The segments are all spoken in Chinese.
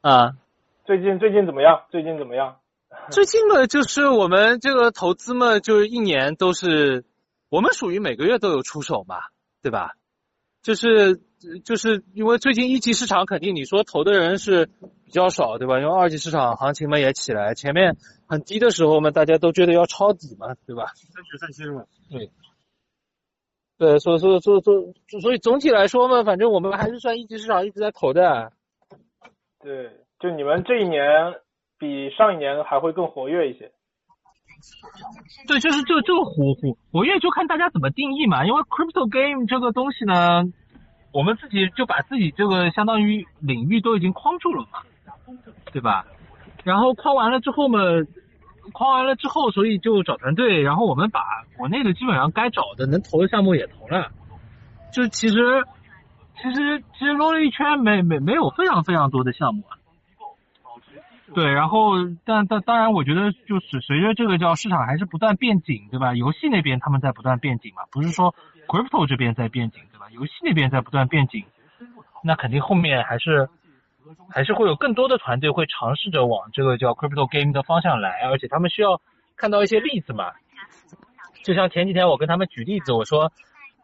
啊，最近最近怎么样？最近怎么样？最近嘛，就是我们这个投资嘛，就是一年都是，我们属于每个月都有出手嘛，对吧？就是就是因为最近一级市场肯定你说投的人是比较少，对吧？因为二级市场行情嘛也起来，前面很低的时候嘛，大家都觉得要抄底嘛，对吧？三决赛期是吧？对。对，所以所以所以所以所以总体来说嘛，反正我们还是算一级市场一直在投的。对，就你们这一年比上一年还会更活跃一些。对，就是这这个活活活跃就看大家怎么定义嘛。因为 crypto game 这个东西呢，我们自己就把自己这个相当于领域都已经框住了嘛，对吧？然后框完了之后嘛。框完了之后，所以就找团队，然后我们把国内的基本上该找的能投的项目也投了。就其实其实其实撸了一圈，没没没有非常非常多的项目啊。对，然后但但当然，我觉得就是随着这个叫市场还是不断变紧，对吧？游戏那边他们在不断变紧嘛，不是说 crypto 这边在变紧，对吧？游戏那边在不断变紧，那肯定后面还是。还是会有更多的团队会尝试着往这个叫 crypto game 的方向来，而且他们需要看到一些例子嘛。就像前几天我跟他们举例子，我说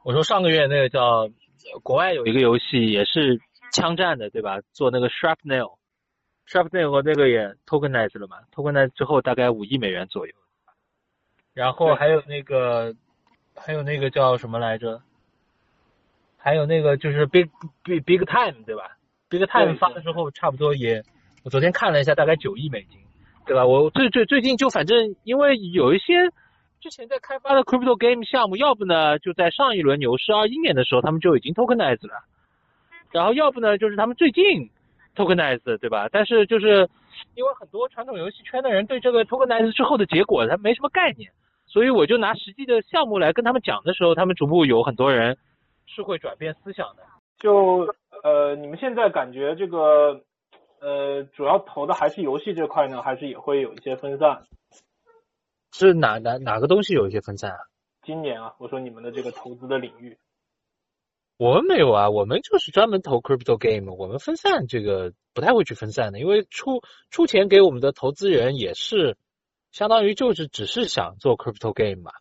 我说上个月那个叫国外有一个游戏也是枪战的，对吧？做那个 shrapnel，shrapnel 和那个也 tokenize 了嘛，tokenize 之后大概五亿美元左右。然后还有那个还有那个叫什么来着？还有那个就是 big big big time，对吧？？Big time 发了之后，差不多也，我昨天看了一下，大概九亿美金，对吧？我最最最近就反正因为有一些之前在开发的 crypto game 项目，要不呢就在上一轮牛市二一年的时候，他们就已经 tokenize 了，然后要不呢就是他们最近 tokenize，对吧？但是就是因为很多传统游戏圈的人对这个 tokenize 之后的结果他没什么概念，所以我就拿实际的项目来跟他们讲的时候，他们逐步有很多人是会转变思想的，就。呃，你们现在感觉这个呃，主要投的还是游戏这块呢，还是也会有一些分散？是哪哪哪个东西有一些分散啊？今年啊，我说你们的这个投资的领域，我们没有啊，我们就是专门投 crypto game，我们分散这个不太会去分散的，因为出出钱给我们的投资人也是相当于就是只是想做 crypto game 嘛。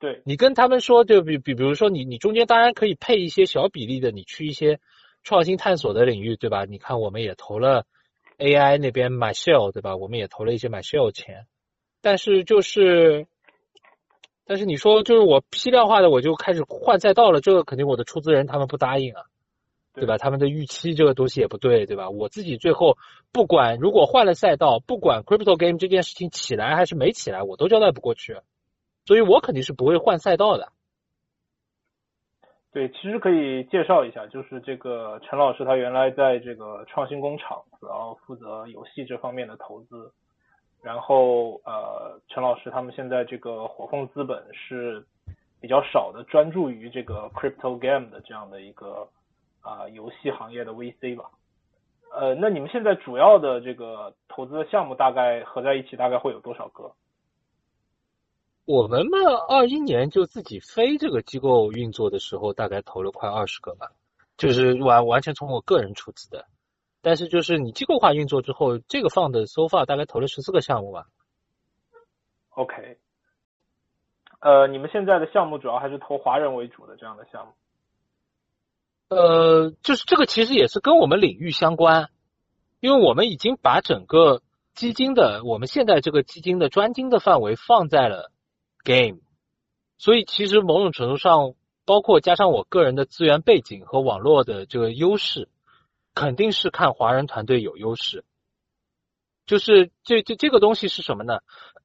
对你跟他们说，就比比比如说你你中间当然可以配一些小比例的，你去一些。创新探索的领域，对吧？你看，我们也投了 AI 那边买 shell，对吧？我们也投了一些买 shell 钱，但是就是，但是你说就是我批量化的，我就开始换赛道了，这个肯定我的出资人他们不答应啊，对吧？他们的预期这个东西也不对，对吧？我自己最后不管如果换了赛道，不管 crypto game 这件事情起来还是没起来，我都交代不过去，所以我肯定是不会换赛道的。对，其实可以介绍一下，就是这个陈老师，他原来在这个创新工厂，主要负责游戏这方面的投资。然后呃，陈老师他们现在这个火凤资本是比较少的，专注于这个 crypto game 的这样的一个啊游戏行业的 VC 吧。呃，那你们现在主要的这个投资的项目大概合在一起大概会有多少个？我们嘛，二一年就自己非这个机构运作的时候，大概投了快二十个吧，就是完完全从我个人出资的。但是就是你机构化运作之后，这个放的 so far 大概投了十四个项目吧。OK，呃，你们现在的项目主要还是投华人为主的这样的项目？呃，就是这个其实也是跟我们领域相关，因为我们已经把整个基金的我们现在这个基金的专精的范围放在了。game，所以其实某种程度上，包括加上我个人的资源背景和网络的这个优势，肯定是看华人团队有优势。就是这这这个东西是什么呢？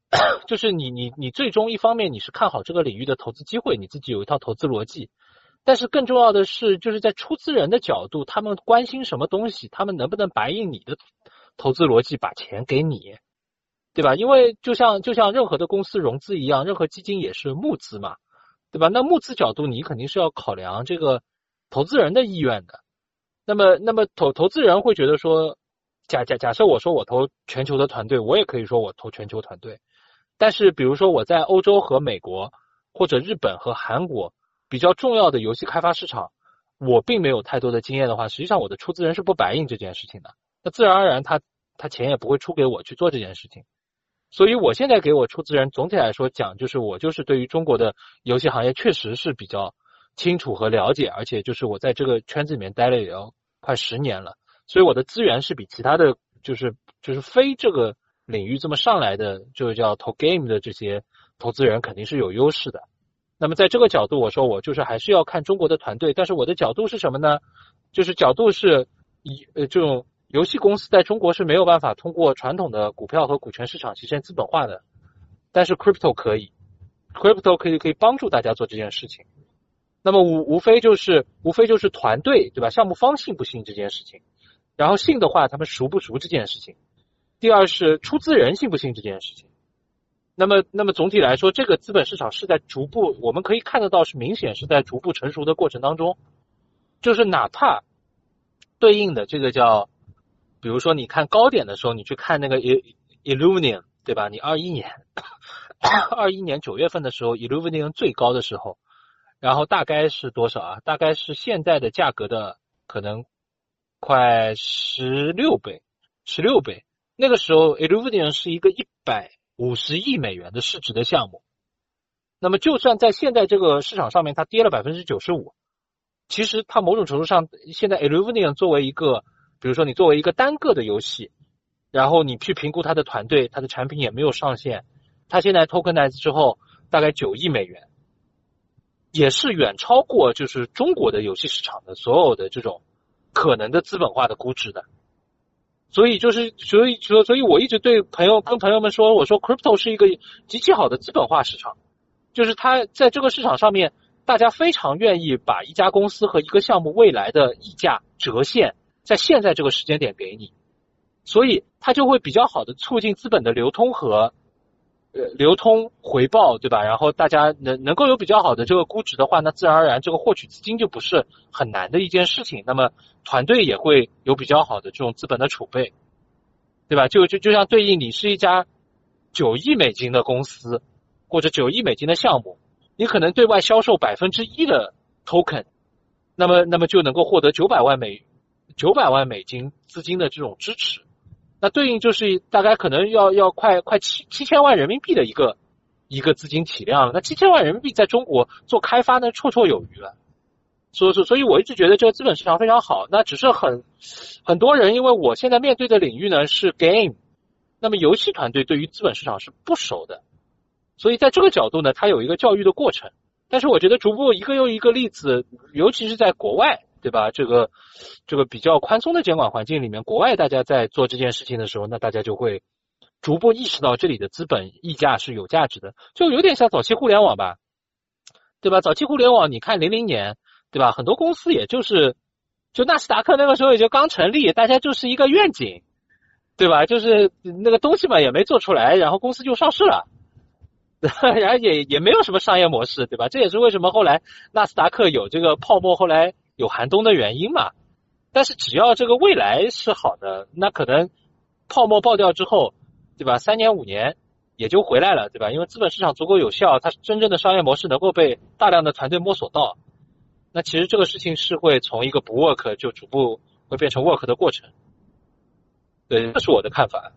就是你你你最终一方面你是看好这个领域的投资机会，你自己有一套投资逻辑，但是更重要的是就是在出资人的角度，他们关心什么东西，他们能不能白应你的投资逻辑，把钱给你。对吧？因为就像就像任何的公司融资一样，任何基金也是募资嘛，对吧？那募资角度，你肯定是要考量这个投资人的意愿的。那么，那么投投资人会觉得说，假假假设我说我投全球的团队，我也可以说我投全球团队。但是，比如说我在欧洲和美国，或者日本和韩国比较重要的游戏开发市场，我并没有太多的经验的话，实际上我的出资人是不白应这件事情的。那自然而然他他钱也不会出给我去做这件事情。所以我现在给我出资人总体来说讲，就是我就是对于中国的游戏行业确实是比较清楚和了解，而且就是我在这个圈子里面待了也要快十年了，所以我的资源是比其他的就是就是非这个领域这么上来的，就是叫投 game 的这些投资人肯定是有优势的。那么在这个角度，我说我就是还是要看中国的团队，但是我的角度是什么呢？就是角度是以呃这种。游戏公司在中国是没有办法通过传统的股票和股权市场实现资本化的，但是 crypto 可以，crypto 可以可以帮助大家做这件事情。那么无无非就是无非就是团队对吧？项目方信不信这件事情，然后信的话他们熟不熟这件事情。第二是出资人信不信这件事情。那么那么总体来说，这个资本市场是在逐步，我们可以看得到是明显是在逐步成熟的过程当中，就是哪怕对应的这个叫。比如说，你看高点的时候，你去看那个 Illuminum 对吧？你二一年，二一年九月份的时候，Illuminum 最高的时候，然后大概是多少啊？大概是现在的价格的可能快十六倍，十六倍。那个时候 llufin 是一个一百五十亿美元的市值的项目。那么，就算在现在这个市场上面，它跌了百分之九十五，其实它某种程度上，现在 Illuminium 作为一个比如说，你作为一个单个的游戏，然后你去评估它的团队，它的产品也没有上线，它现在 tokenize 之后大概九亿美元，也是远超过就是中国的游戏市场的所有的这种可能的资本化的估值的。所以就是，所以说，所以我一直对朋友跟朋友们说，我说 crypto 是一个极其好的资本化市场，就是它在这个市场上面，大家非常愿意把一家公司和一个项目未来的溢价折现。在现在这个时间点给你，所以它就会比较好的促进资本的流通和呃流通回报，对吧？然后大家能能够有比较好的这个估值的话，那自然而然这个获取资金就不是很难的一件事情。那么团队也会有比较好的这种资本的储备，对吧？就就就像对应你是一家九亿美金的公司或者九亿美金的项目，你可能对外销售百分之一的 token，那么那么就能够获得九百万美。九百万美金资金的这种支持，那对应就是大概可能要要快快七七千万人民币的一个一个资金体量了。那七千万人民币在中国做开发呢，绰绰有余了。所以，所以我一直觉得这个资本市场非常好。那只是很很多人，因为我现在面对的领域呢是 game，那么游戏团队对于资本市场是不熟的，所以在这个角度呢，它有一个教育的过程。但是我觉得逐步一个又一个例子，尤其是在国外。对吧？这个这个比较宽松的监管环境里面，国外大家在做这件事情的时候，那大家就会逐步意识到这里的资本溢价是有价值的，就有点像早期互联网吧，对吧？早期互联网，你看零零年，对吧？很多公司也就是，就纳斯达克那个时候也就刚成立，大家就是一个愿景，对吧？就是那个东西嘛也没做出来，然后公司就上市了，然后也也没有什么商业模式，对吧？这也是为什么后来纳斯达克有这个泡沫，后来。有寒冬的原因嘛？但是只要这个未来是好的，那可能泡沫爆掉之后，对吧？三年五年也就回来了，对吧？因为资本市场足够有效，它真正的商业模式能够被大量的团队摸索到。那其实这个事情是会从一个不 work 就逐步会变成 work 的过程。对，这是我的看法。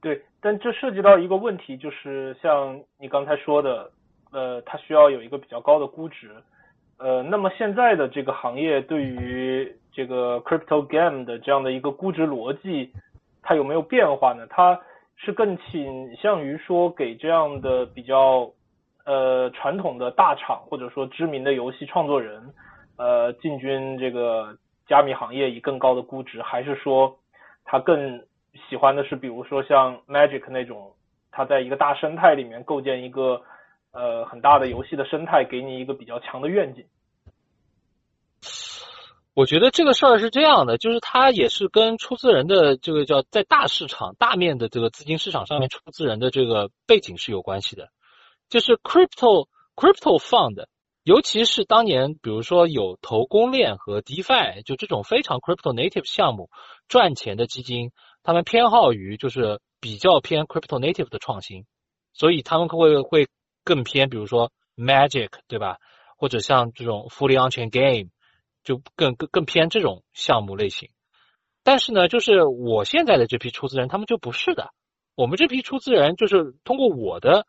对，但这涉及到一个问题，就是像你刚才说的，呃，它需要有一个比较高的估值。呃，那么现在的这个行业对于这个 crypto game 的这样的一个估值逻辑，它有没有变化呢？它是更倾向于说给这样的比较呃传统的大厂或者说知名的游戏创作人，呃进军这个加密行业以更高的估值，还是说他更喜欢的是比如说像 Magic 那种，它在一个大生态里面构建一个。呃，很大的游戏的生态给你一个比较强的愿景。我觉得这个事儿是这样的，就是它也是跟出资人的这个叫在大市场、大面的这个资金市场上面出资人的这个背景是有关系的。就是 crypto crypto fund，尤其是当年比如说有投公链和 DeFi，就这种非常 crypto native 项目赚钱的基金，他们偏好于就是比较偏 crypto native 的创新，所以他们会会。更偏，比如说 Magic，对吧？或者像这种 Fully 安全 Game，就更更更偏这种项目类型。但是呢，就是我现在的这批出资人，他们就不是的。我们这批出资人就是通过我的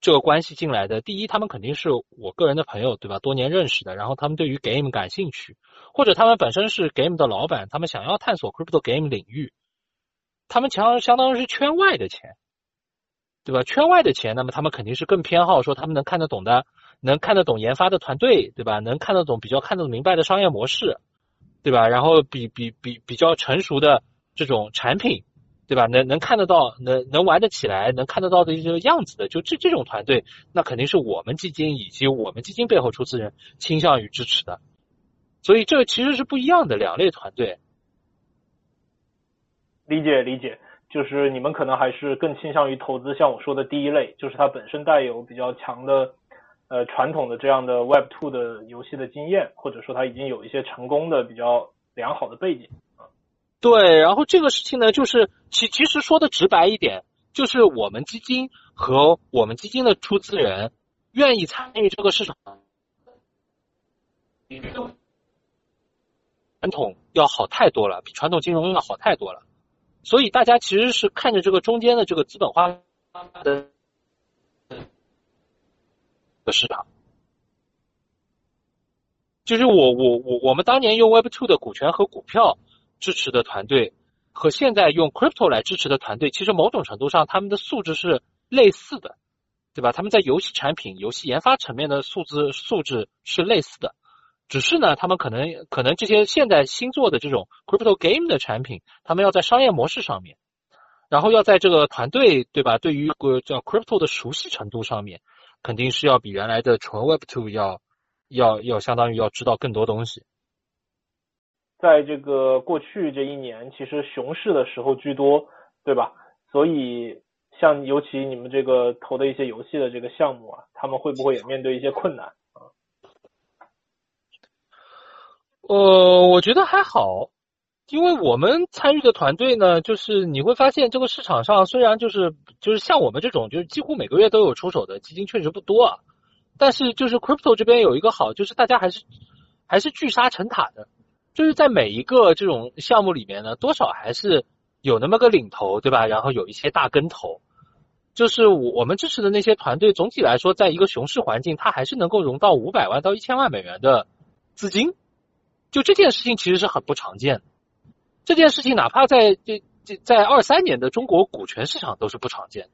这个关系进来的。第一，他们肯定是我个人的朋友，对吧？多年认识的，然后他们对于 game 感兴趣，或者他们本身是 game 的老板，他们想要探索 crypto game 领域，他们强相当于是圈外的钱，对吧？圈外的钱，那么他们肯定是更偏好说他们能看得懂的，能看得懂研发的团队，对吧？能看得懂比较看得明白的商业模式。对吧？然后比比比比较成熟的这种产品，对吧？能能看得到，能能玩得起来，能看得到的一些样子的，就这这种团队，那肯定是我们基金以及我们基金背后出资人倾向于支持的。所以这其实是不一样的两类团队。理解理解，就是你们可能还是更倾向于投资像我说的第一类，就是它本身带有比较强的。呃，传统的这样的 Web Two 的游戏的经验，或者说它已经有一些成功的比较良好的背景。对，然后这个事情呢，就是其其实说的直白一点，就是我们基金和我们基金的出资人愿意参与这个市场，比传统要好太多了，比传统金融要好太多了。所以大家其实是看着这个中间的这个资本化的。的市场，就是我我我我们当年用 Web Two 的股权和股票支持的团队，和现在用 Crypto 来支持的团队，其实某种程度上他们的素质是类似的，对吧？他们在游戏产品、游戏研发层面的素质素质是类似的，只是呢，他们可能可能这些现在新做的这种 Crypto Game 的产品，他们要在商业模式上面，然后要在这个团队，对吧？对于个叫 Crypto 的熟悉程度上面。肯定是要比原来的纯 Web Two 要要要相当于要知道更多东西。在这个过去这一年，其实熊市的时候居多，对吧？所以像尤其你们这个投的一些游戏的这个项目啊，他们会不会也面对一些困难啊？呃，我觉得还好。因为我们参与的团队呢，就是你会发现这个市场上虽然就是就是像我们这种就是几乎每个月都有出手的基金确实不多，啊，但是就是 crypto 这边有一个好，就是大家还是还是聚沙成塔的，就是在每一个这种项目里面呢，多少还是有那么个领头，对吧？然后有一些大跟头，就是我我们支持的那些团队，总体来说，在一个熊市环境，它还是能够融到五百万到一千万美元的资金，就这件事情其实是很不常见的。这件事情哪怕在这这在二三年的中国股权市场都是不常见的，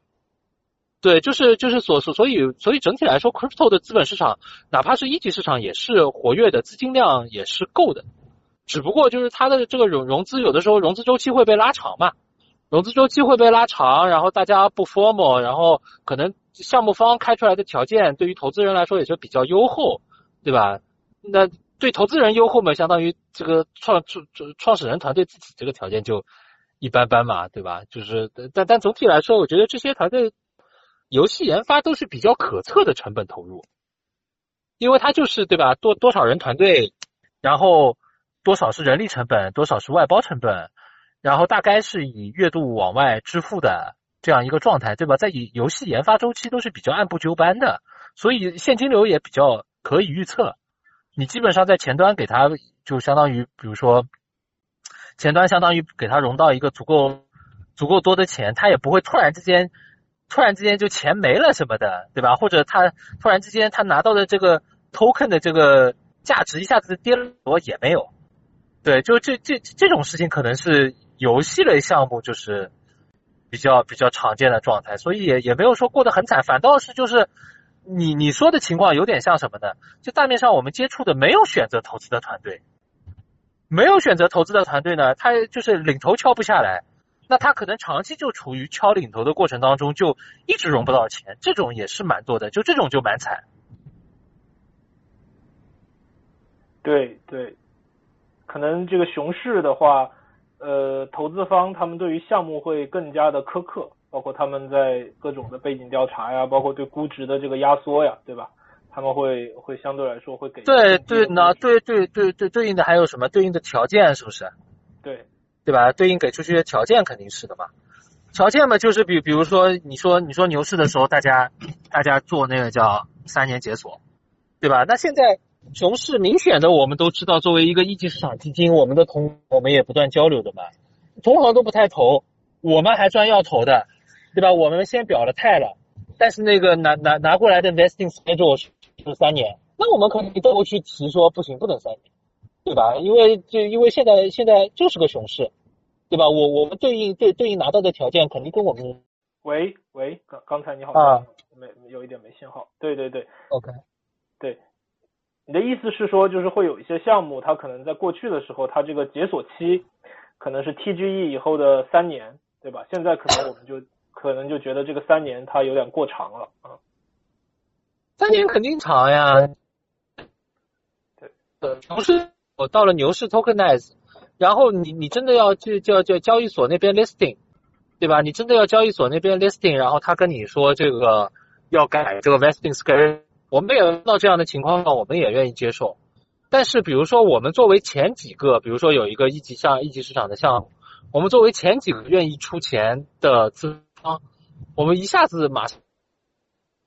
对，就是就是所所所以所以整体来说，crypto 的资本市场哪怕是一级市场也是活跃的，资金量也是够的，只不过就是它的这个融融资有的时候融资周期会被拉长嘛，融资周期会被拉长，然后大家不 formal，然后可能项目方开出来的条件对于投资人来说也是比较优厚，对吧？那。对投资人优厚嘛，相当于这个创创创始人团队自己这个条件就一般般嘛，对吧？就是但但总体来说，我觉得这些团队游戏研发都是比较可测的成本投入，因为它就是对吧？多多少人团队，然后多少是人力成本，多少是外包成本，然后大概是以月度往外支付的这样一个状态，对吧？在以游戏研发周期都是比较按部就班的，所以现金流也比较可以预测。你基本上在前端给他，就相当于，比如说，前端相当于给他融到一个足够足够多的钱，他也不会突然之间突然之间就钱没了什么的，对吧？或者他突然之间他拿到的这个 token 的这个价值一下子跌了多也没有，对，就这这这种事情可能是游戏类项目就是比较比较常见的状态，所以也也没有说过得很惨，反倒是就是。你你说的情况有点像什么呢？就大面上我们接触的没有选择投资的团队，没有选择投资的团队呢，他就是领头敲不下来，那他可能长期就处于敲领头的过程当中，就一直融不到钱，这种也是蛮多的，就这种就蛮惨。对对，可能这个熊市的话，呃，投资方他们对于项目会更加的苛刻。包括他们在各种的背景调查呀，包括对估值的这个压缩呀，对吧？他们会会相对来说会给对对那，对对对对对应的还有什么对应的条件是不是？对对吧？对应给出去的条件肯定是的嘛。条件嘛，就是比比如说你说你说牛市的时候，大家大家做那个叫三年解锁，对吧？那现在熊市明显的我们都知道，作为一个一级市场基金，我们的同我们也不断交流的嘛，同行都不太投，我们还专要投的，对吧？我们先表了态了，但是那个拿拿拿过来的 vesting schedule 是三年，那我们可能都会去提说不行，不能三年，对吧？因为就因为现在现在就是个熊市，对吧？我我们对应对对应拿到的条件肯定跟我们喂喂，刚刚才你好啊没有一点没信号。对对对 OK。对，你的意思是说，就是会有一些项目，它可能在过去的时候，它这个解锁期可能是 TGE 以后的三年，对吧？现在可能我们就可能就觉得这个三年它有点过长了啊。三年肯定长呀。对，呃，牛市我到了牛市 tokenize，然后你你真的要去叫叫交易所那边 listing，对吧？你真的要交易所那边 listing，然后他跟你说这个要改这个 vesting schedule，我们也遇到这样的情况，我们也愿意接受。但是比如说我们作为前几个，比如说有一个一级项一级市场的项目，我们作为前几个愿意出钱的资方，我们一下子马上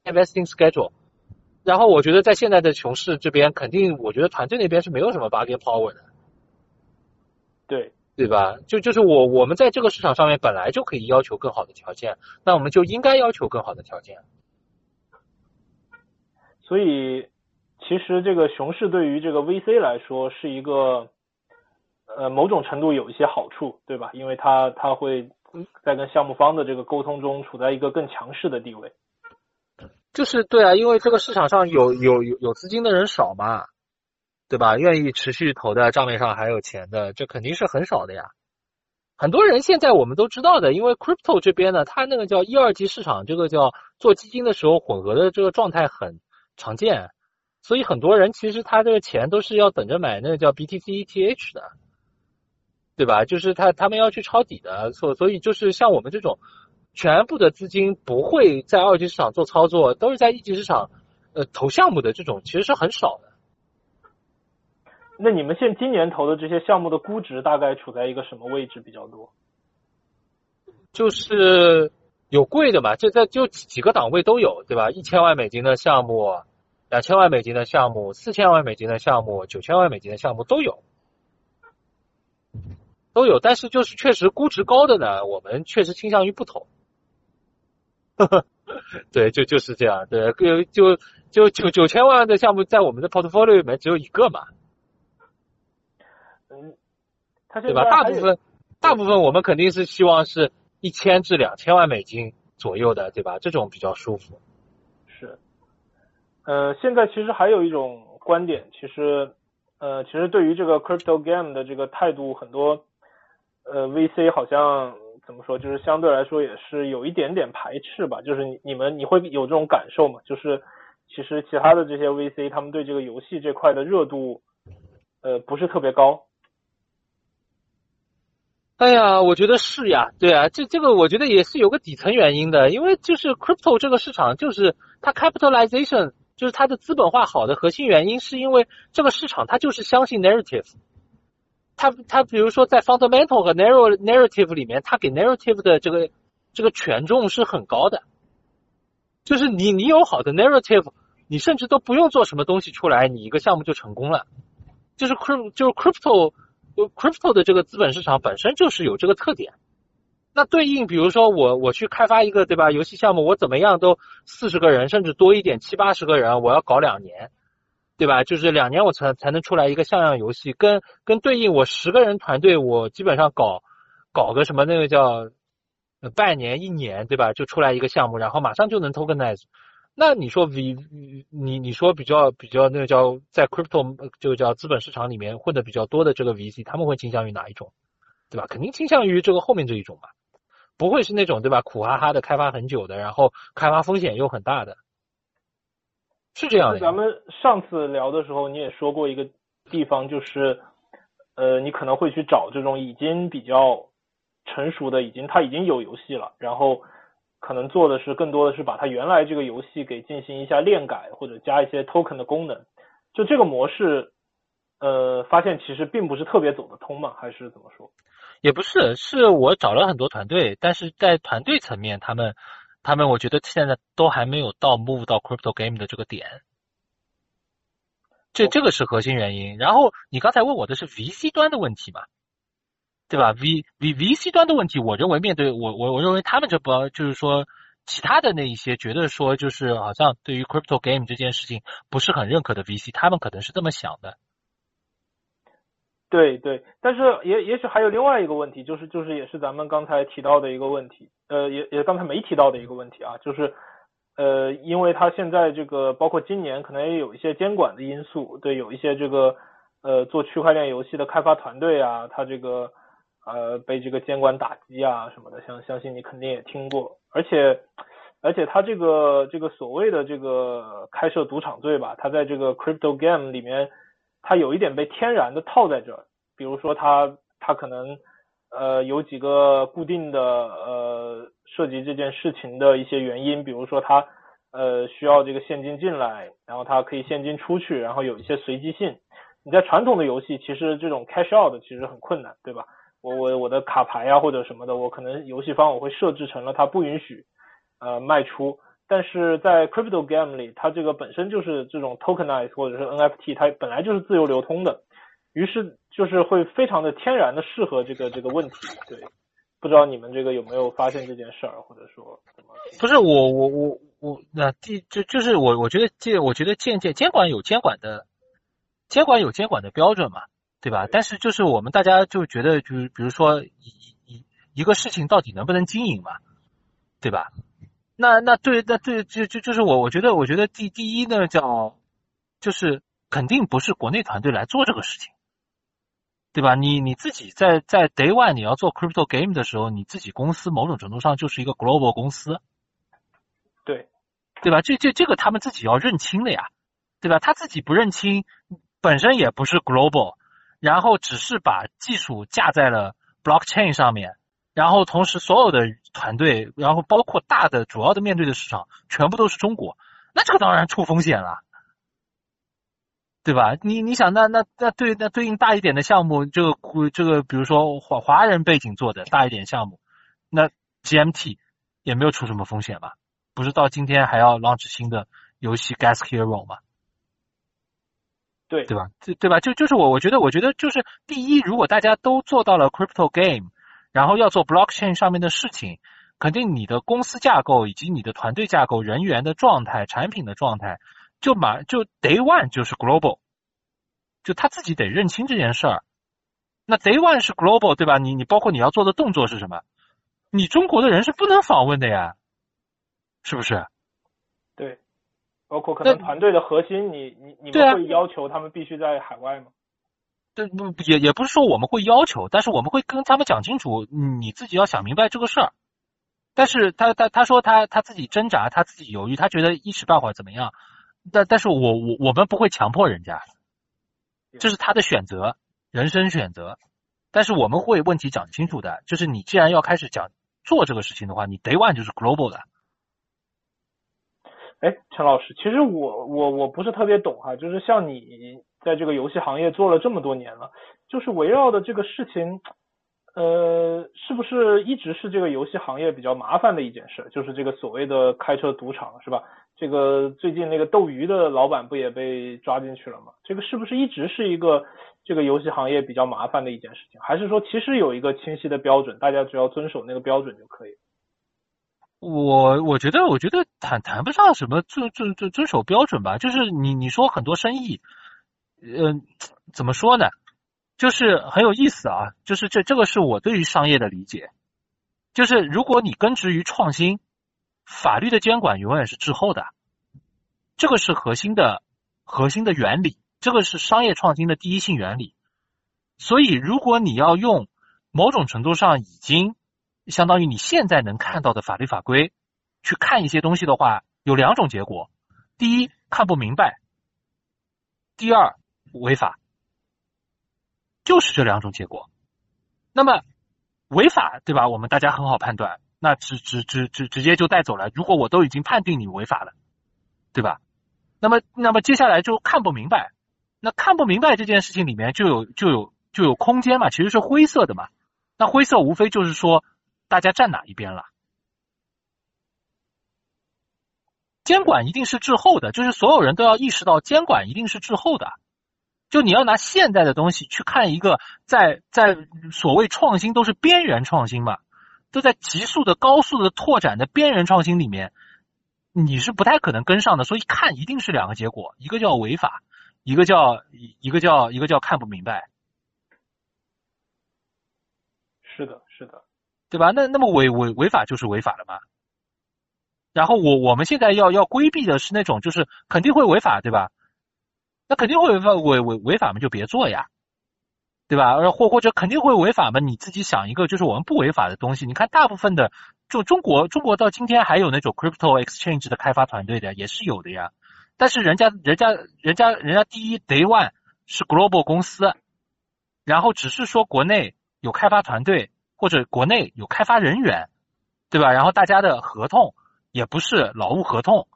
investing schedule。然后我觉得在现在的熊市这边，肯定我觉得团队那边是没有什么 bargain power 的，对，对吧？就就是我我们在这个市场上面本来就可以要求更好的条件，那我们就应该要求更好的条件。所以其实这个熊市对于这个 VC 来说是一个呃某种程度有一些好处，对吧？因为它它会在跟项目方的这个沟通中处在一个更强势的地位。就是对啊，因为这个市场上有有有有资金的人少嘛，对吧？愿意持续投的账面上还有钱的，这肯定是很少的呀。很多人现在我们都知道的，因为 crypto 这边呢，它那个叫一二级市场，这个叫做基金的时候混合的这个状态很常见，所以很多人其实他这个钱都是要等着买那个叫 BTC ETH 的，对吧？就是他他们要去抄底的，所所以就是像我们这种。全部的资金不会在二级市场做操作，都是在一级市场呃投项目的这种其实是很少的。那你们现今年投的这些项目的估值大概处在一个什么位置比较多？就是有贵的嘛，这在就几个档位都有，对吧？一千万美金的项目，两千万美金的项目，四千万美金的项目，九千万美金的项目都有。都有，但是就是确实估值高的呢，我们确实倾向于不投。对，就就是这样。对，就就就九九千万的项目在我们的 portfolio 里面只有一个嘛。嗯，它对吧？大部分大部分我们肯定是希望是一千至两千万美金左右的，对吧？这种比较舒服。是。呃，现在其实还有一种观点，其实呃，其实对于这个 crypto game 的这个态度，很多呃 VC 好像。怎么说？就是相对来说也是有一点点排斥吧。就是你你们你会有这种感受吗？就是其实其他的这些 VC 他们对这个游戏这块的热度，呃，不是特别高。哎呀，我觉得是呀，对啊，这这个我觉得也是有个底层原因的，因为就是 crypto 这个市场，就是它 capitalization，就是它的资本化好的核心原因，是因为这个市场它就是相信 narrative。他他比如说在 fundamental 和 narrow narrative 里面，他给 narrative 的这个这个权重是很高的，就是你你有好的 narrative，你甚至都不用做什么东西出来，你一个项目就成功了。就是 crypto 就是 crypto crypto 的这个资本市场本身就是有这个特点。那对应比如说我我去开发一个对吧游戏项目，我怎么样都四十个人甚至多一点七八十个人，我要搞两年。对吧？就是两年我才才能出来一个像样游戏，跟跟对应我十个人团队，我基本上搞搞个什么那个叫半年一年，对吧？就出来一个项目，然后马上就能 tokenize。那你说 V 你你说比较比较那个叫在 crypto 就叫资本市场里面混的比较多的这个 VC，他们会倾向于哪一种？对吧？肯定倾向于这个后面这一种吧，不会是那种对吧？苦哈哈的开发很久的，然后开发风险又很大的。是这样的。咱们上次聊的时候，你也说过一个地方，就是呃，你可能会去找这种已经比较成熟的，已经它已经有游戏了，然后可能做的是更多的是把它原来这个游戏给进行一下练改，或者加一些 token 的功能。就这个模式，呃，发现其实并不是特别走得通嘛，还是怎么说？也不是，是我找了很多团队，但是在团队层面，他们。他们我觉得现在都还没有到 move 到 crypto game 的这个点。这这个是核心原因。然后你刚才问我的是 VC 端的问题嘛，对吧？V V VC 端的问题，我认为面对我我我认为他们这波就是说其他的那一些觉得说就是好像对于 crypto game 这件事情不是很认可的 VC，他们可能是这么想的。对对，但是也也许还有另外一个问题，就是就是也是咱们刚才提到的一个问题，呃，也也刚才没提到的一个问题啊，就是呃，因为它现在这个包括今年可能也有一些监管的因素，对，有一些这个呃做区块链游戏的开发团队啊，它这个呃被这个监管打击啊什么的，相相信你肯定也听过，而且而且它这个这个所谓的这个开设赌场罪吧，它在这个 crypto game 里面。它有一点被天然的套在这儿，比如说它它可能呃有几个固定的呃涉及这件事情的一些原因，比如说它呃需要这个现金进来，然后它可以现金出去，然后有一些随机性。你在传统的游戏，其实这种 cash out 其实很困难，对吧？我我我的卡牌啊或者什么的，我可能游戏方我会设置成了它不允许呃卖出。但是在 crypto game 里，它这个本身就是这种 tokenize 或者是 NFT，它本来就是自由流通的，于是就是会非常的天然的适合这个这个问题。对，不知道你们这个有没有发现这件事儿，或者说怎么？不是我我我我那第就就是我我觉得这我觉得监监监管有监管的监管有监管的标准嘛，对吧？但是就是我们大家就觉得就是比如说一一一个事情到底能不能经营嘛，对吧？那那对那对就就就是我我觉得我觉得第第一呢叫就是肯定不是国内团队来做这个事情，对吧？你你自己在在 Day One 你要做 Crypto Game 的时候，你自己公司某种程度上就是一个 Global 公司，对对吧？这这这个他们自己要认清的呀，对吧？他自己不认清，本身也不是 Global，然后只是把技术架在了 Blockchain 上面。然后同时，所有的团队，然后包括大的主要的面对的市场，全部都是中国，那这个当然出风险了，对吧？你你想，那那那对那对应大一点的项目，这个这个，比如说华华人背景做的大一点项目，那 GMT 也没有出什么风险吧？不是到今天还要 launch 新的游戏 Gas Hero 吗？对对吧？对对吧？就就是我我觉得我觉得就是第一，如果大家都做到了 Crypto Game。然后要做 blockchain 上面的事情，肯定你的公司架构以及你的团队架构、人员的状态、产品的状态，就马就 day one 就是 global，就他自己得认清这件事儿。那 day one 是 global 对吧？你你包括你要做的动作是什么？你中国的人是不能访问的呀，是不是？对，包括可能团队的核心，你你你们会要求他们必须在海外吗？对不也也不是说我们会要求，但是我们会跟他们讲清楚，你自己要想明白这个事儿。但是他他他说他他自己挣扎，他自己犹豫，他觉得一时半会儿怎么样？但但是我我我们不会强迫人家，这是他的选择，人生选择。但是我们会问题讲清楚的，就是你既然要开始讲做这个事情的话，你 day one 就是 global 的。哎，陈老师，其实我我我不是特别懂哈，就是像你在这个游戏行业做了这么多年了，就是围绕的这个事情，呃，是不是一直是这个游戏行业比较麻烦的一件事？就是这个所谓的开车赌场是吧？这个最近那个斗鱼的老板不也被抓进去了吗？这个是不是一直是一个这个游戏行业比较麻烦的一件事情？还是说其实有一个清晰的标准，大家只要遵守那个标准就可以？我我觉得，我觉得谈谈不上什么遵遵遵遵守标准吧，就是你你说很多生意，嗯，怎么说呢？就是很有意思啊，就是这这个是我对于商业的理解，就是如果你根植于创新，法律的监管永远是滞后的，这个是核心的核心的原理，这个是商业创新的第一性原理。所以，如果你要用某种程度上已经。相当于你现在能看到的法律法规，去看一些东西的话，有两种结果：第一，看不明白；第二，违法。就是这两种结果。那么违法，对吧？我们大家很好判断，那直直直直直接就带走了。如果我都已经判定你违法了，对吧？那么那么接下来就看不明白。那看不明白这件事情里面就有就有就有空间嘛，其实是灰色的嘛。那灰色无非就是说。大家站哪一边了？监管一定是滞后的，就是所有人都要意识到监管一定是滞后的。就你要拿现在的东西去看一个在在所谓创新都是边缘创新嘛，都在急速的高速的拓展的边缘创新里面，你是不太可能跟上的。所以看一定是两个结果，一个叫违法，一个叫一个叫一个叫看不明白。是的，对吧？那那么违违违法就是违法了嘛。然后我我们现在要要规避的是那种就是肯定会违法，对吧？那肯定会违法违违违法嘛，就别做呀，对吧？或或者肯定会违法嘛，你自己想一个就是我们不违法的东西。你看大部分的就中国中国到今天还有那种 crypto exchange 的开发团队的也是有的呀。但是人家人家人家人家第一 day one 是 global 公司，然后只是说国内有开发团队或者国内有开发人员，对吧？然后大家的合同也不是劳务合同。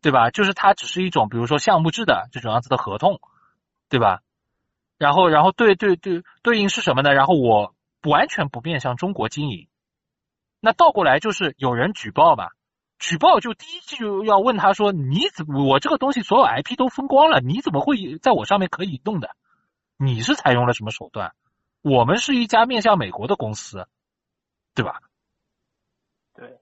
对吧？就是它只是一种，比如说项目制的这种样子的合同，对吧？然后，然后对对对，对应是什么呢？然后我完全不面向中国经营。那倒过来就是有人举报嘛，举报就第一就要问他说：你怎么我这个东西所有 IP 都分光了，你怎么会在我上面可以动的？你是采用了什么手段？我们是一家面向美国的公司，对吧？对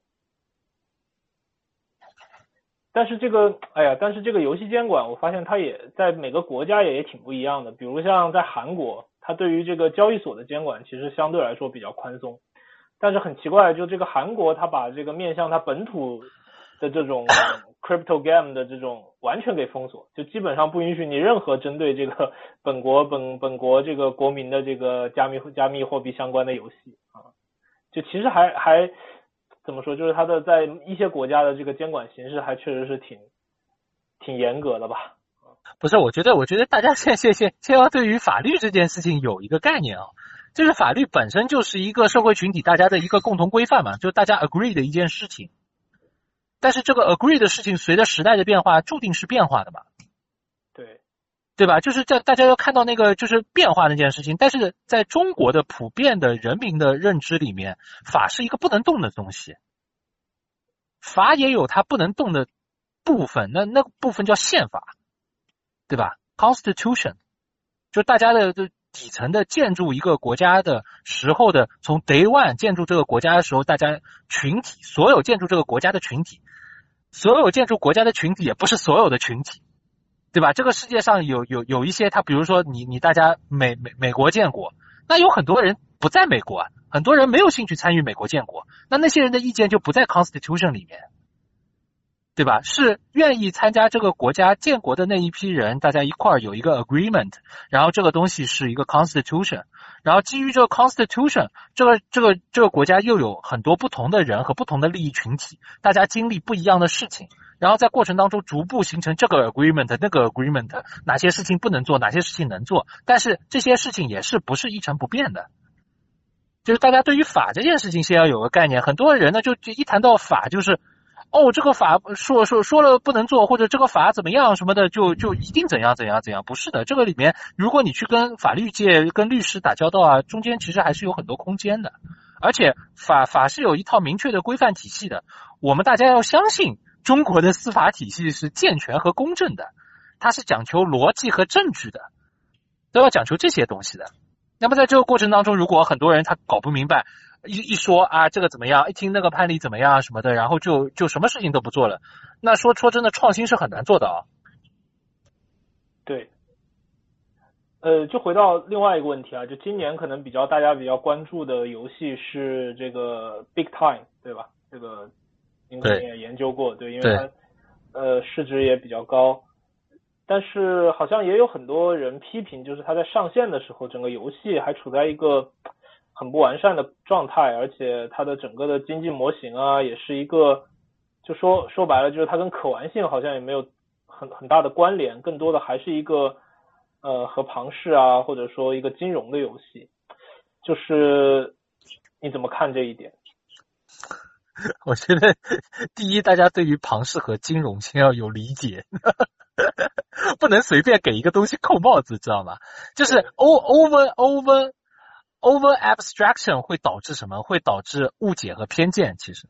但是这个，哎呀，但是这个游戏监管，我发现它也在每个国家也也挺不一样的。比如像在韩国，它对于这个交易所的监管其实相对来说比较宽松。但是很奇怪，就这个韩国，它把这个面向它本土的这种 crypto game 的这种完全给封锁，就基本上不允许你任何针对这个 本国本本国这个国民的这个加密加密货币相关的游戏啊，就其实还还。怎么说？就是它的在一些国家的这个监管形式还确实是挺挺严格的吧？不是，我觉得，我觉得大家现现现先要对于法律这件事情有一个概念啊，就是法律本身就是一个社会群体大家的一个共同规范嘛，就是大家 agree 的一件事情。但是这个 agree 的事情随着时代的变化，注定是变化的嘛。对对吧？就是在大家要看到那个就是变化那件事情，但是在中国的普遍的人民的认知里面，法是一个不能动的东西，法也有它不能动的部分，那那部分叫宪法，对吧？Constitution，就大家的底层的建筑一个国家的时候的，从 Day One 建筑这个国家的时候，大家群体所有建筑这个国家的群体，所有建筑国家的群体也不是所有的群体。对吧？这个世界上有有有一些，他比如说你你大家美美美国建国，那有很多人不在美国啊，很多人没有兴趣参与美国建国，那那些人的意见就不在 Constitution 里面，对吧？是愿意参加这个国家建国的那一批人，大家一块儿有一个 agreement，然后这个东西是一个 Constitution，然后基于这个 Constitution，这个这个这个国家又有很多不同的人和不同的利益群体，大家经历不一样的事情。然后在过程当中逐步形成这个 agreement 那个 agreement，哪些事情不能做，哪些事情能做，但是这些事情也是不是一成不变的。就是大家对于法这件事情先要有个概念，很多人呢就就一谈到法就是，哦这个法说说说了不能做，或者这个法怎么样什么的，就就一定怎样怎样怎样，不是的，这个里面如果你去跟法律界跟律师打交道啊，中间其实还是有很多空间的，而且法法是有一套明确的规范体系的，我们大家要相信。中国的司法体系是健全和公正的，它是讲求逻辑和证据的，都要讲求这些东西的。那么在这个过程当中，如果很多人他搞不明白，一一说啊这个怎么样，一听那个判例怎么样什么的，然后就就什么事情都不做了，那说说真的，创新是很难做的啊。对，呃，就回到另外一个问题啊，就今年可能比较大家比较关注的游戏是这个 Big Time，对吧？这个。您可能也研究过，对，因为它呃市值也比较高，但是好像也有很多人批评，就是它在上线的时候，整个游戏还处在一个很不完善的状态，而且它的整个的经济模型啊，也是一个，就说说白了，就是它跟可玩性好像也没有很很大的关联，更多的还是一个呃和庞氏啊，或者说一个金融的游戏，就是你怎么看这一点？我觉得第一，大家对于庞氏和金融先要有理解，不能随便给一个东西扣帽子，知道吗？就是 over over over abstraction 会导致什么？会导致误解和偏见。其实，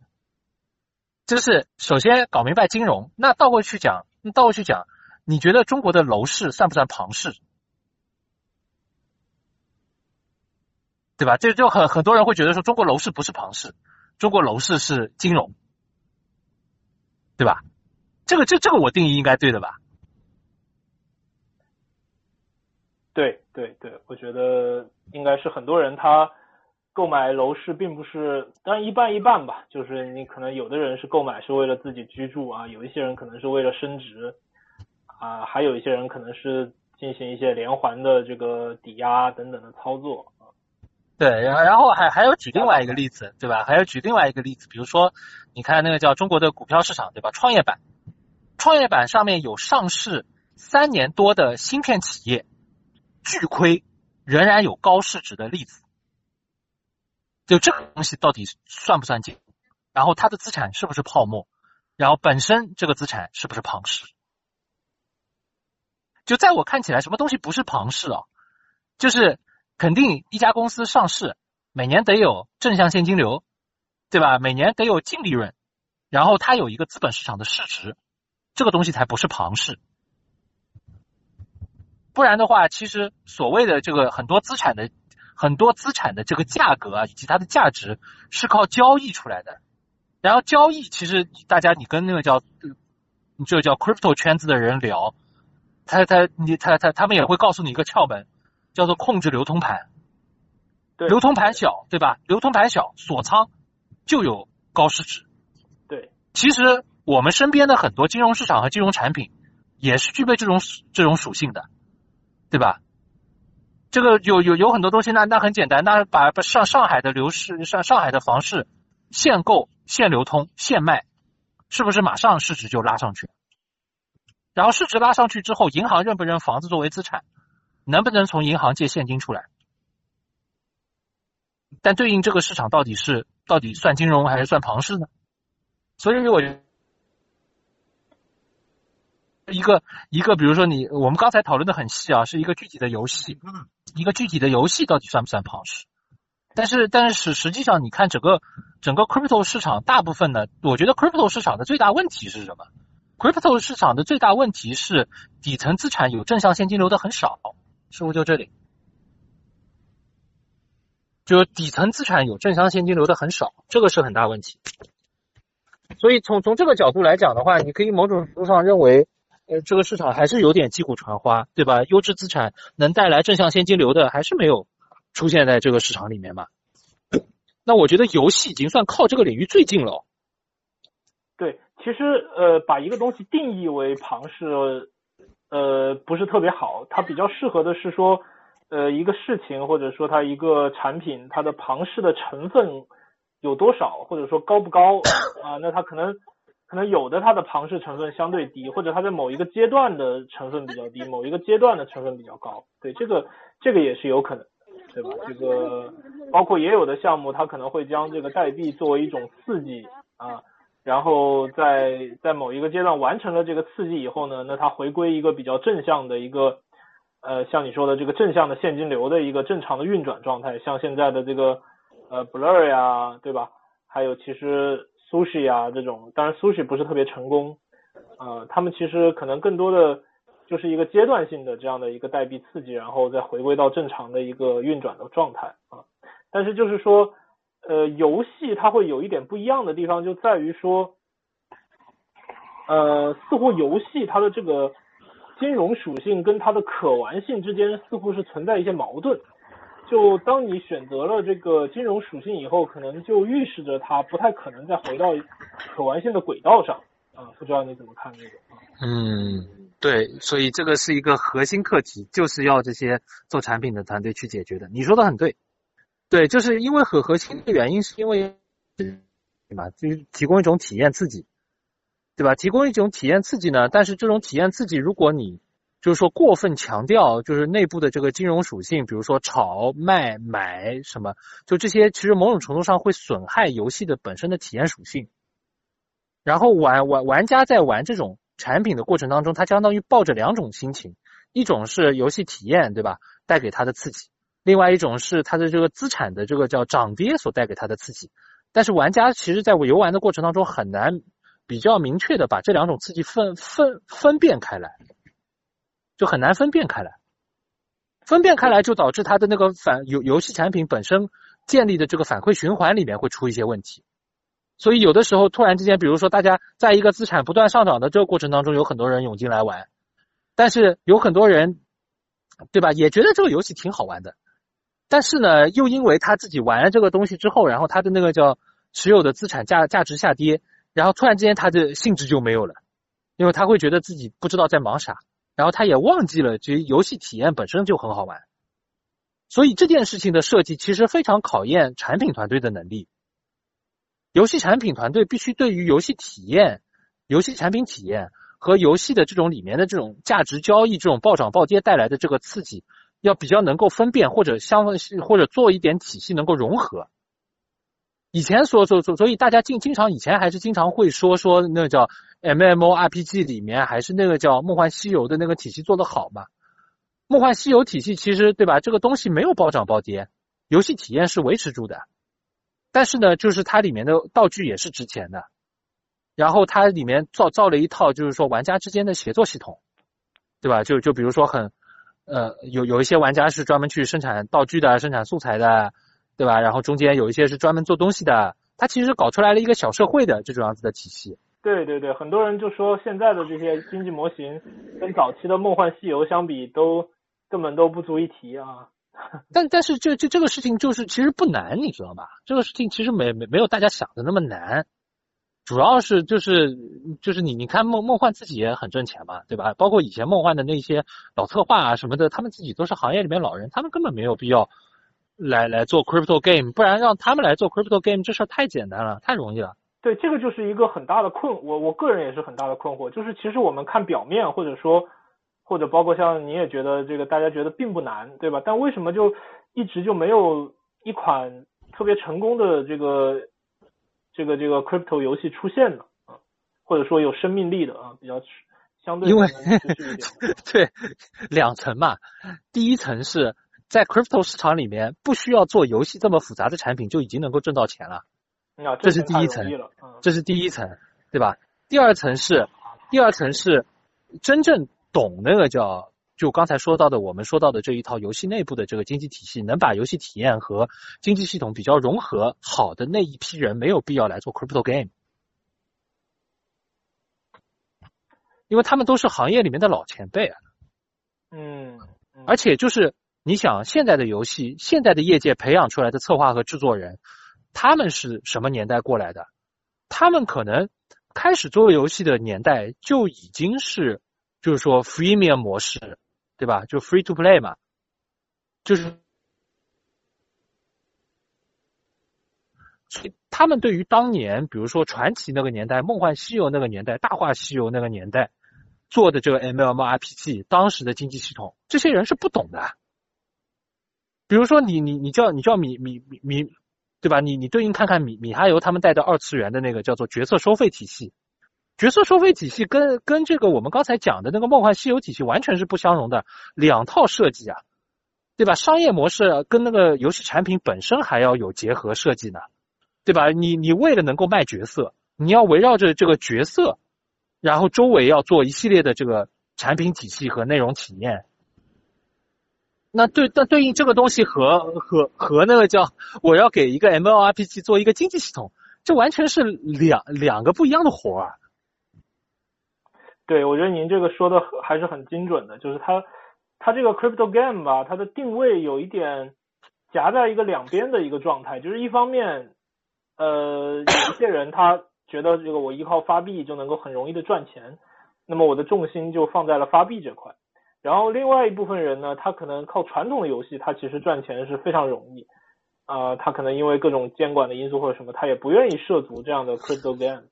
就是首先搞明白金融，那倒过去讲，你倒过去讲，你觉得中国的楼市算不算庞氏？对吧？这就很很多人会觉得说中国楼市不是庞氏，中国楼市是金融，对吧？这个这这个我定义应该对的吧？对对对，我觉得应该是很多人他购买楼市并不是，当然一半一半吧，就是你可能有的人是购买是为了自己居住啊，有一些人可能是为了升值啊，还有一些人可能是进行一些连环的这个抵押等等的操作。对，然后然后还还有举另外一个例子，对吧？还有举另外一个例子，比如说你看那个叫中国的股票市场，对吧？创业板，创业板上面有上市三年多的芯片企业。巨亏仍然有高市值的例子，就这个东西到底算不算金？然后它的资产是不是泡沫？然后本身这个资产是不是庞氏？就在我看起来，什么东西不是庞氏啊？就是肯定一家公司上市，每年得有正向现金流，对吧？每年得有净利润，然后它有一个资本市场的市值，这个东西才不是庞氏。不然的话，其实所谓的这个很多资产的很多资产的这个价格啊，以及它的价值是靠交易出来的。然后交易其实大家你跟那个叫就叫 crypto 圈子的人聊，他他你他他他们也会告诉你一个窍门，叫做控制流通盘。流通盘小，对吧？流通盘小，锁仓就有高市值。对，其实我们身边的很多金融市场和金融产品也是具备这种这种属性的。对吧？这个有有有很多东西，那那很简单，那把把上上海的楼市上上海的房市限购、限流通、限卖，是不是马上市值就拉上去？然后市值拉上去之后，银行认不认房子作为资产？能不能从银行借现金出来？但对应这个市场到底是到底算金融还是算庞氏呢？所以我。一个一个，比如说你，我们刚才讨论的很细啊，是一个具体的游戏，一个具体的游戏到底算不算庞氏？但是但是实际上，你看整个整个 crypto 市场，大部分呢，我觉得 crypto 市场的最大问题是什么？crypto 市场的最大问题是底层资产有正向现金流的很少，是不是就这里？就底层资产有正向现金流的很少，这个是很大问题。所以从从这个角度来讲的话，你可以某种程度上认为。呃，这个市场还是有点击鼓传花，对吧？优质资产能带来正向现金流的，还是没有出现在这个市场里面嘛？那我觉得游戏已经算靠这个领域最近了。对，其实呃，把一个东西定义为庞氏，呃，不是特别好。它比较适合的是说，呃，一个事情或者说它一个产品，它的庞氏的成分有多少，或者说高不高啊？那它可能。可能有的它的庞氏成分相对低，或者它在某一个阶段的成分比较低，某一个阶段的成分比较高。对，这个这个也是有可能，对吧？这个包括也有的项目，它可能会将这个代币作为一种刺激啊，然后在在某一个阶段完成了这个刺激以后呢，那它回归一个比较正向的一个呃，像你说的这个正向的现金流的一个正常的运转状态，像现在的这个呃 Blur 呀，对吧？还有其实。Sushi 啊，这种当然 sushi 不是特别成功，呃，他们其实可能更多的就是一个阶段性的这样的一个代币刺激，然后再回归到正常的一个运转的状态啊。但是就是说，呃，游戏它会有一点不一样的地方，就在于说，呃，似乎游戏它的这个金融属性跟它的可玩性之间似乎是存在一些矛盾。就当你选择了这个金融属性以后，可能就预示着它不太可能再回到可玩性的轨道上啊，不知道你怎么看这个？嗯，对，所以这个是一个核心课题，就是要这些做产品的团队去解决的。你说的很对，对，就是因为很核心的原因，是因为对吧？就是提供一种体验刺激，对吧？提供一种体验刺激呢，但是这种体验刺激，如果你就是说，过分强调就是内部的这个金融属性，比如说炒卖买什么，就这些，其实某种程度上会损害游戏的本身的体验属性。然后玩玩玩家在玩这种产品的过程当中，他相当于抱着两种心情：一种是游戏体验，对吧？带给他的刺激；另外一种是他的这个资产的这个叫涨跌所带给他的刺激。但是玩家其实在游玩的过程当中很难比较明确的把这两种刺激分分分辨开来，就很难分辨开来。分辨开来就导致它的那个反游游戏产品本身建立的这个反馈循环里面会出一些问题。所以有的时候突然之间，比如说大家在一个资产不断上涨的这个过程当中，有很多人涌进来玩，但是有很多人，对吧？也觉得这个游戏挺好玩的，但是呢，又因为他自己玩了这个东西之后，然后他的那个叫持有的资产价价值下跌，然后突然之间他的兴致就没有了，因为他会觉得自己不知道在忙啥，然后他也忘记了其实游戏体验本身就很好玩，所以这件事情的设计其实非常考验产品团队的能力。游戏产品团队必须对于游戏体验、游戏产品体验和游戏的这种里面的这种价值交易、这种暴涨暴跌带来的这个刺激，要比较能够分辨，或者相或者做一点体系能够融合。以前所所所，所以大家经经常以前还是经常会说说那个叫 M M O R P G 里面还是那个叫梦幻西游的那个体系做得好嘛？梦幻西游体系其实对吧？这个东西没有暴涨暴跌，游戏体验是维持住的。但是呢，就是它里面的道具也是值钱的，然后它里面造造了一套，就是说玩家之间的协作系统，对吧？就就比如说很，呃，有有一些玩家是专门去生产道具的、生产素材的，对吧？然后中间有一些是专门做东西的，它其实搞出来了一个小社会的这种样子的体系。对对对，很多人就说现在的这些经济模型跟早期的梦幻西游相比，都根本都不足一提啊。但但是这这这个事情就是其实不难，你知道吧？这个事情其实没没没有大家想的那么难，主要是就是就是你你看梦梦幻自己也很挣钱嘛，对吧？包括以前梦幻的那些老策划啊什么的，他们自己都是行业里面老人，他们根本没有必要来来做 crypto game，不然让他们来做 crypto game 这事儿太简单了，太容易了。对，这个就是一个很大的困，我我个人也是很大的困惑，就是其实我们看表面或者说。或者包括像你也觉得这个大家觉得并不难，对吧？但为什么就一直就没有一款特别成功的这个这个这个 crypto 游戏出现呢？啊，或者说有生命力的啊，比较相对因为 对两层嘛，第一层是在 crypto 市场里面不需要做游戏这么复杂的产品就已经能够挣到钱了，这是第一层，这是第一层，对吧？第二层是第二层是真正。懂那个叫就刚才说到的，我们说到的这一套游戏内部的这个经济体系，能把游戏体验和经济系统比较融合好的那一批人，没有必要来做 crypto game，因为他们都是行业里面的老前辈啊。嗯，而且就是你想现在的游戏，现在的业界培养出来的策划和制作人，他们是什么年代过来的？他们可能开始做游戏的年代就已经是。就是说，freemium 模式，对吧？就 free to play 嘛，就是，所以他们对于当年，比如说传奇那个年代、梦幻西游那个年代、大话西游那个年代做的这个 MMORPG，当时的经济系统，这些人是不懂的。比如说，你你你叫你叫米米米米，对吧？你你对应看看米米哈游他们带的二次元的那个叫做角色收费体系。角色收费体系跟跟这个我们刚才讲的那个梦幻西游体系完全是不相容的两套设计啊，对吧？商业模式跟那个游戏产品本身还要有结合设计呢，对吧？你你为了能够卖角色，你要围绕着这个角色，然后周围要做一系列的这个产品体系和内容体验。那对那对应这个东西和和和那个叫我要给一个 M L R P G 做一个经济系统，这完全是两两个不一样的活儿。对，我觉得您这个说的还是很精准的，就是它，它这个 crypto game 吧，它的定位有一点夹在一个两边的一个状态，就是一方面，呃，有一些人他觉得这个我依靠发币就能够很容易的赚钱，那么我的重心就放在了发币这块，然后另外一部分人呢，他可能靠传统的游戏，他其实赚钱是非常容易，啊，他可能因为各种监管的因素或者什么，他也不愿意涉足这样的 crypto game，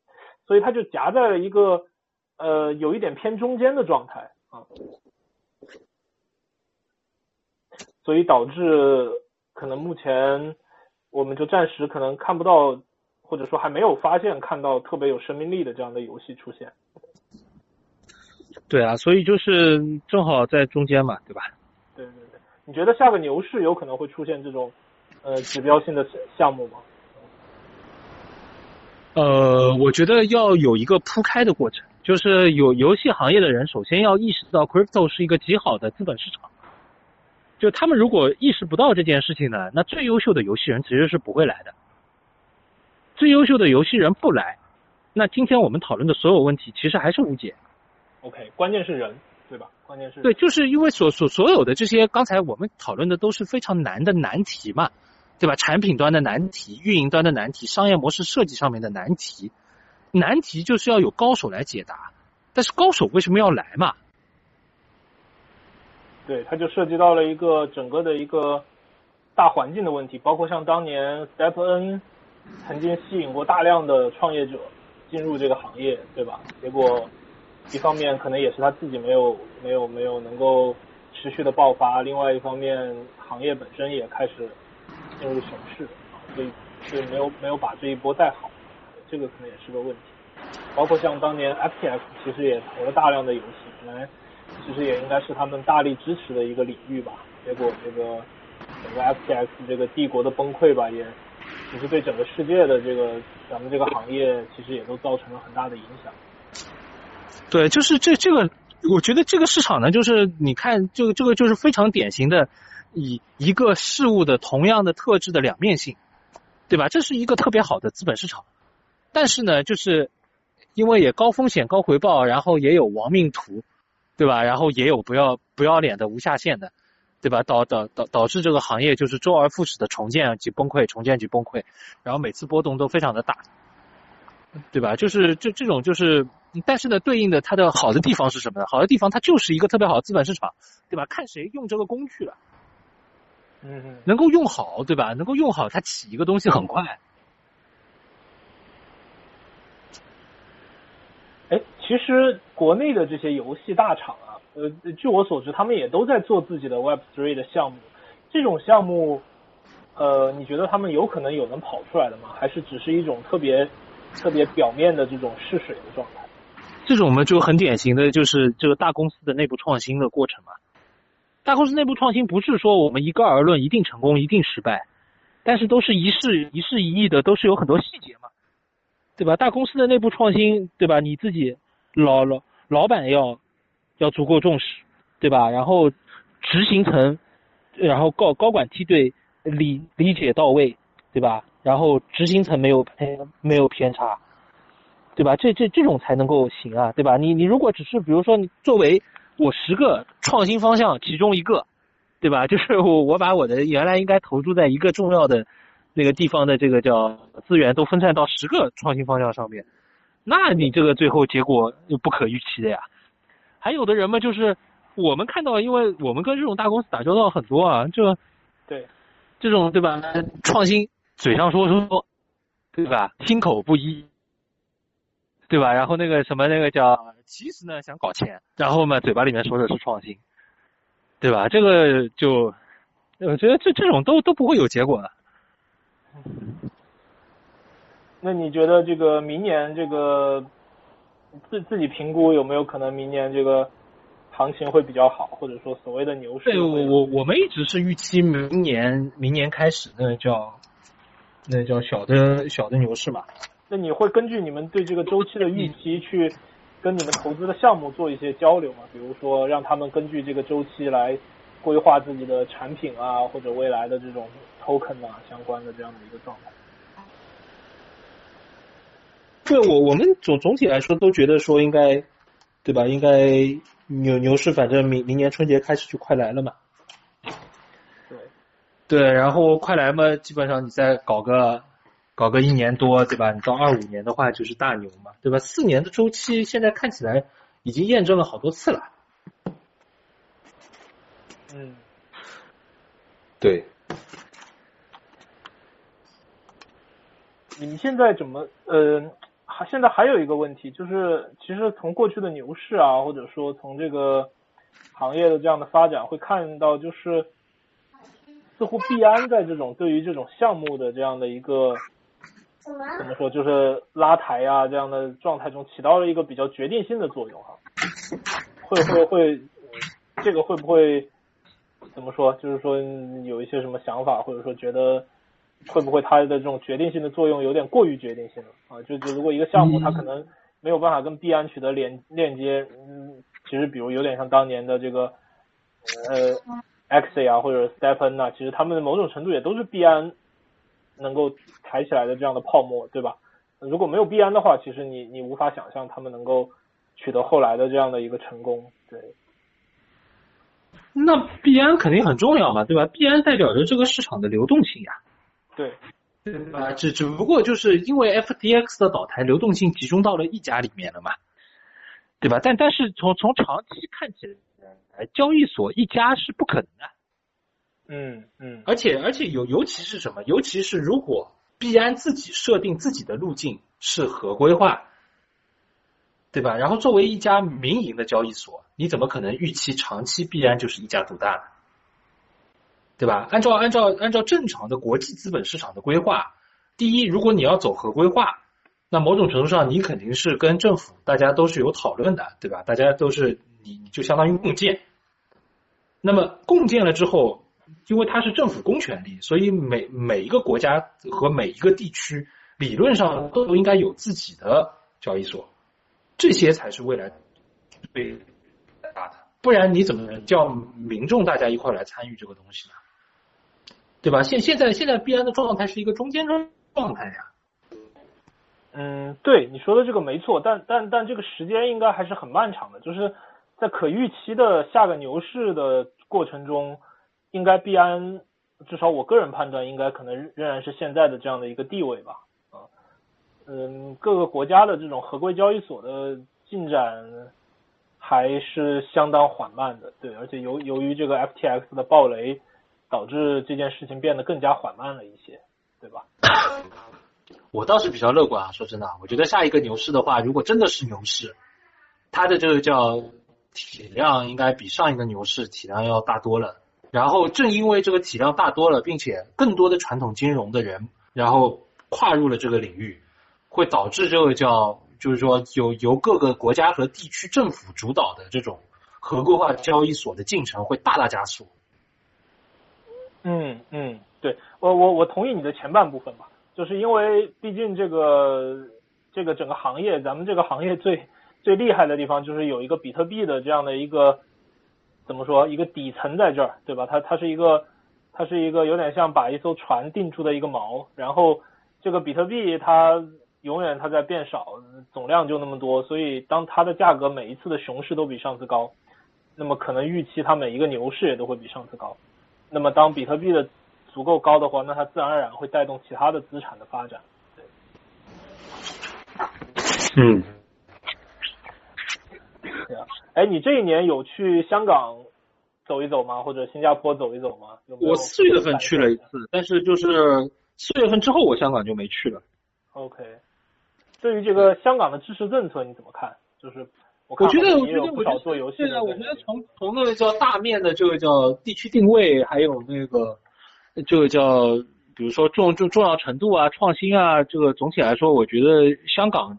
所以他就夹在了一个。呃，有一点偏中间的状态啊，所以导致可能目前我们就暂时可能看不到，或者说还没有发现看到特别有生命力的这样的游戏出现。对啊，所以就是正好在中间嘛，对吧？对对对，你觉得下个牛市有可能会出现这种呃指标性的项目吗？呃，我觉得要有一个铺开的过程，就是有游戏行业的人首先要意识到 crypto 是一个极好的资本市场。就他们如果意识不到这件事情呢，那最优秀的游戏人其实是不会来的。最优秀的游戏人不来，那今天我们讨论的所有问题其实还是无解。OK，关键是人，对吧？关键是对，就是因为所所所有的这些刚才我们讨论的都是非常难的难题嘛，对吧？产品端的难题、运营端的难题、商业模式设计上面的难题，难题就是要有高手来解答。但是高手为什么要来嘛？对，它就涉及到了一个整个的一个大环境的问题，包括像当年 Step N 曾经吸引过大量的创业者进入这个行业，对吧？结果一方面可能也是他自己没有没有没有能够持续的爆发，另外一方面行业本身也开始进入熊市，所以所以没有没有把这一波带好，这个可能也是个问题。包括像当年 FTX 其实也投了大量的游戏，本来其实也应该是他们大力支持的一个领域吧。结果这个整个 FTX 这个帝国的崩溃吧，也其实对整个世界的这个咱们这个行业其实也都造成了很大的影响。对，就是这这个，我觉得这个市场呢，就是你看，这个这个就是非常典型的以一个事物的同样的特质的两面性，对吧？这是一个特别好的资本市场，但是呢，就是因为也高风险高回报，然后也有亡命徒，对吧？然后也有不要不要脸的无下限的，对吧？导导导导致这个行业就是周而复始的重建及崩溃，重建及崩溃，然后每次波动都非常的大，对吧？就是这这种就是。但是呢，对应的它的好的地方是什么呢？好的地方它就是一个特别好的资本市场，对吧？看谁用这个工具了，嗯嗯，能够用好，对吧？能够用好，它起一个东西很快。哎，其实国内的这些游戏大厂啊，呃，据我所知，他们也都在做自己的 Web Three 的项目。这种项目，呃，你觉得他们有可能有能跑出来的吗？还是只是一种特别特别表面的这种试水的状态？这种嘛，就很典型的就是这个大公司的内部创新的过程嘛。大公司内部创新不是说我们一概而论一定成功一定失败，但是都是一事一事一议的，都是有很多细节嘛，对吧？大公司的内部创新，对吧？你自己老老老板要要足够重视，对吧？然后执行层，然后高高管梯队理理解到位，对吧？然后执行层没有偏没有偏差。对吧？这这这种才能够行啊，对吧？你你如果只是比如说你作为我十个创新方向其中一个，对吧？就是我我把我的原来应该投注在一个重要的那个地方的这个叫资源都分散到十个创新方向上面，那你这个最后结果就不可预期的呀。还有的人嘛，就是我们看到，因为我们跟这种大公司打交道很多啊，这对这种对吧？创新嘴上说说，对吧？心口不一。对吧？然后那个什么那个叫，其实呢想搞钱，然后嘛嘴巴里面说的是创新，对吧？这个就我觉得这这种都都不会有结果的。那你觉得这个明年这个自自己评估有没有可能明年这个行情会比较好，或者说所谓的牛市？对，我我我们一直是预期明年明年开始那个叫那叫小的小的牛市嘛。那你会根据你们对这个周期的预期去跟你们投资的项目做一些交流吗？比如说让他们根据这个周期来规划自己的产品啊，或者未来的这种 token 啊相关的这样的一个状态。对我我们总总体来说都觉得说应该，对吧？应该牛牛市反正明明年春节开始就快来了嘛。对。然后快来嘛，基本上你再搞个。搞个一年多，对吧？你到二五年的话就是大牛嘛，对吧？四年的周期现在看起来已经验证了好多次了。嗯，对。你们现在怎么呃？还现在还有一个问题，就是其实从过去的牛市啊，或者说从这个行业的这样的发展，会看到就是似乎币安在这种对于这种项目的这样的一个。怎么说，就是拉抬啊这样的状态中起到了一个比较决定性的作用哈，会会会，这个会不会怎么说？就是说有一些什么想法，或者说觉得会不会它的这种决定性的作用有点过于决定性了啊？就就如果一个项目它可能没有办法跟币安取得连链接，嗯，其实比如有点像当年的这个呃 X 啊或者 Stepen 啊，其实他们的某种程度也都是币安能够抬起来的这样的泡沫，对吧？如果没有币安的话，其实你你无法想象他们能够取得后来的这样的一个成功，对。那币安肯定很重要嘛，对吧？币安代表着这个市场的流动性呀，对，对吧？只只不过就是因为 FTX 的倒台，流动性集中到了一家里面了嘛，对吧？但但是从从长期看起来，交易所一家是不可能的，嗯嗯，而且而且尤尤其是什么？尤其是如果币安自己设定自己的路径是合规化。对吧？然后作为一家民营的交易所，你怎么可能预期长期必然就是一家独大呢？对吧？按照按照按照正常的国际资本市场的规划，第一，如果你要走合规化，那某种程度上你肯定是跟政府大家都是有讨论的，对吧？大家都是你你就相当于共建。那么共建了之后，因为它是政府公权力，所以每每一个国家和每一个地区理论上都应该有自己的交易所。这些才是未来最大的，不然你怎么能叫民众大家一块来参与这个东西呢？对吧？现现在现在必然的状态是一个中间状状态呀。嗯，对你说的这个没错，但但但这个时间应该还是很漫长的，就是在可预期的下个牛市的过程中，应该币安至少我个人判断应该可能仍然是现在的这样的一个地位吧。啊嗯，各个国家的这种合规交易所的进展还是相当缓慢的，对，而且由由于这个 FTX 的暴雷，导致这件事情变得更加缓慢了一些，对吧？我倒是比较乐观啊，说真的，我觉得下一个牛市的话，如果真的是牛市，它的这个叫体量应该比上一个牛市体量要大多了。然后正因为这个体量大多了，并且更多的传统金融的人，然后跨入了这个领域。会导致这个叫，就是说由由各个国家和地区政府主导的这种合规化交易所的进程会大大加速。嗯嗯，对我我我同意你的前半部分吧，就是因为毕竟这个这个整个行业，咱们这个行业最最厉害的地方就是有一个比特币的这样的一个怎么说一个底层在这儿，对吧？它它是一个它是一个有点像把一艘船定住的一个锚，然后这个比特币它。永远它在变少，总量就那么多，所以当它的价格每一次的熊市都比上次高，那么可能预期它每一个牛市也都会比上次高。那么当比特币的足够高的话，那它自然而然会带动其他的资产的发展。嗯。对啊，哎，你这一年有去香港走一走吗？或者新加坡走一走吗？我四月份去了一次，但是就是四月份之后，我香港就没去了。OK。对于这个香港的支持政策你怎么看？就是我觉得，我觉得不少做游戏的。我觉得从从那个叫大面的这个叫地区定位，还有那个这个叫比如说重重重要程度啊、创新啊，这个总体来说，我觉得香港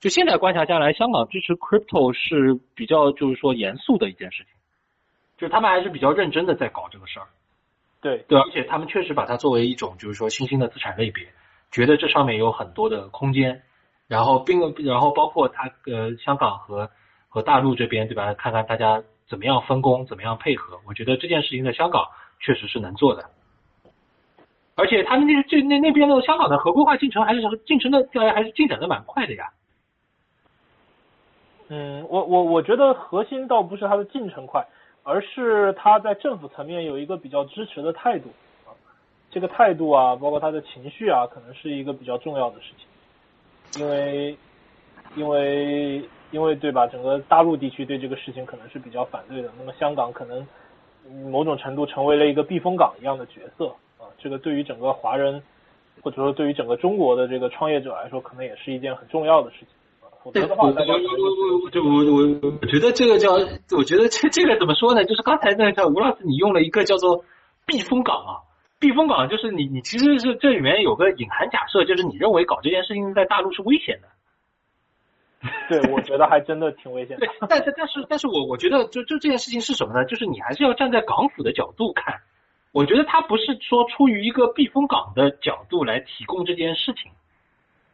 就现在观察下来，香港支持 crypto 是比较就是说严肃的一件事情，就是他们还是比较认真的在搞这个事儿。对对，而且他们确实把它作为一种就是说新兴的资产类别，觉得这上面有很多的空间。然后并然后包括它呃香港和和大陆这边对吧？看看大家怎么样分工，怎么样配合。我觉得这件事情在香港确实是能做的，而且他们那这那那边的香港的合规化进程还是进程的还是进展的蛮快的呀。嗯，我我我觉得核心倒不是它的进程快，而是它在政府层面有一个比较支持的态度啊。这个态度啊，包括他的情绪啊，可能是一个比较重要的事情。因为，因为，因为对吧？整个大陆地区对这个事情可能是比较反对的。那么香港可能某种程度成为了一个避风港一样的角色啊。这个对于整个华人，或者说对于整个中国的这个创业者来说，可能也是一件很重要的事情。否则的话，大家我我我就我我我觉得这个叫，我觉得这这个怎么说呢？就是刚才那个吴老师你用了一个叫做避风港啊。避风港就是你，你其实是这里面有个隐含假设，就是你认为搞这件事情在大陆是危险的。对，我觉得还真的挺危险。对，但是但是但是我我觉得就就这件事情是什么呢？就是你还是要站在港府的角度看，我觉得他不是说出于一个避风港的角度来提供这件事情，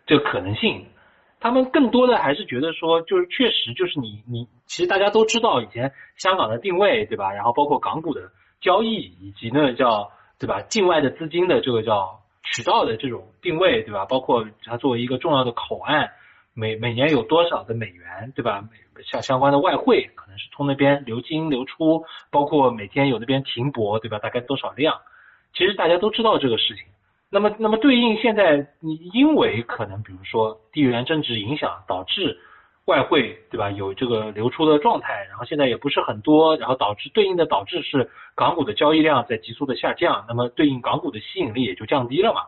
这个可能性，他们更多的还是觉得说，就是确实就是你你，其实大家都知道以前香港的定位对吧？然后包括港股的交易以及呢叫对吧？境外的资金的这个叫渠道的这种定位对吧？包括它作为一个重要的口岸，每每年有多少的美元对吧？像相关的外汇可能是从那边流进流出，包括每天有那边停泊，对吧？大概多少量？其实大家都知道这个事情。那么，那么对应现在，你因为可能比如说地缘政治影响导致外汇，对吧？有这个流出的状态，然后现在也不是很多，然后导致对应的导致是港股的交易量在急速的下降，那么对应港股的吸引力也就降低了嘛。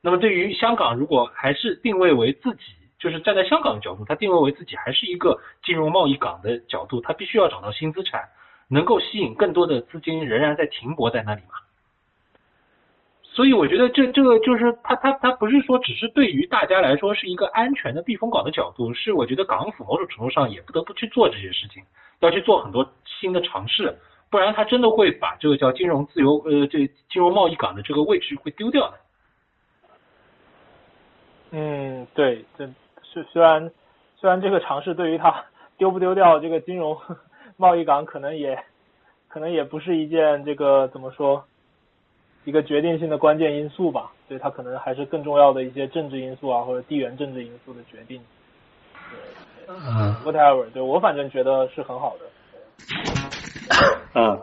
那么对于香港，如果还是定位为自己。就是站在香港的角度，它定位为自己还是一个金融贸易港的角度，它必须要找到新资产，能够吸引更多的资金，仍然在停泊在那里嘛。所以我觉得这这个就是它它它不是说只是对于大家来说是一个安全的避风港的角度，是我觉得港府某种程度上也不得不去做这些事情，要去做很多新的尝试，不然它真的会把这个叫金融自由呃这金融贸易港的这个位置会丢掉的。嗯，对，这。虽虽然虽然这个尝试对于他 丢不丢掉这个金融 贸易港可能也可能也不是一件这个怎么说一个决定性的关键因素吧，对它可能还是更重要的一些政治因素啊或者地缘政治因素的决定。嗯，whatever，对我反正觉得是很好的。嗯，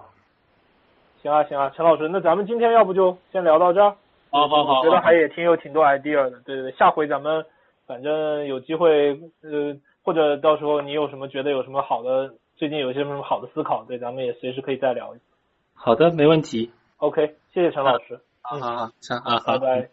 行啊行啊，陈老师，那咱们今天要不就先聊到这儿？好好好，觉得还也挺有挺多 idea 的，对对对，下回咱们。反正有机会，呃，或者到时候你有什么觉得有什么好的，最近有些什么好的思考，对，咱们也随时可以再聊。好的，没问题。OK，谢谢陈老师。好好好，行啊，拜拜。